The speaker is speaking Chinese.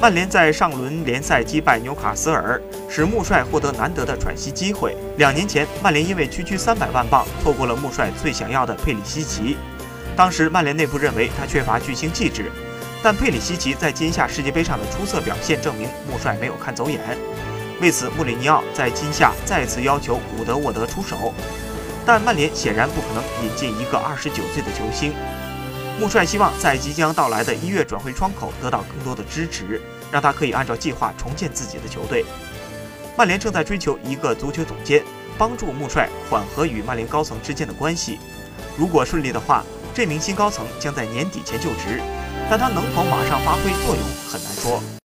曼联在上轮联赛击败纽卡斯尔，使穆帅获得难得的喘息机会。两年前，曼联因为区区三百万镑，错过了穆帅最想要的佩里西奇。当时，曼联内部认为他缺乏巨星气质，但佩里西奇在今夏世界杯上的出色表现证明穆帅没有看走眼。为此，穆里尼奥在今夏再次要求伍德沃德出手，但曼联显然不可能引进一个二十九岁的球星。穆帅希望在即将到来的一月转会窗口得到更多的支持，让他可以按照计划重建自己的球队。曼联正在追求一个足球总监，帮助穆帅缓和与曼联高层之间的关系。如果顺利的话，这名新高层将在年底前就职，但他能否马上发挥作用很难说。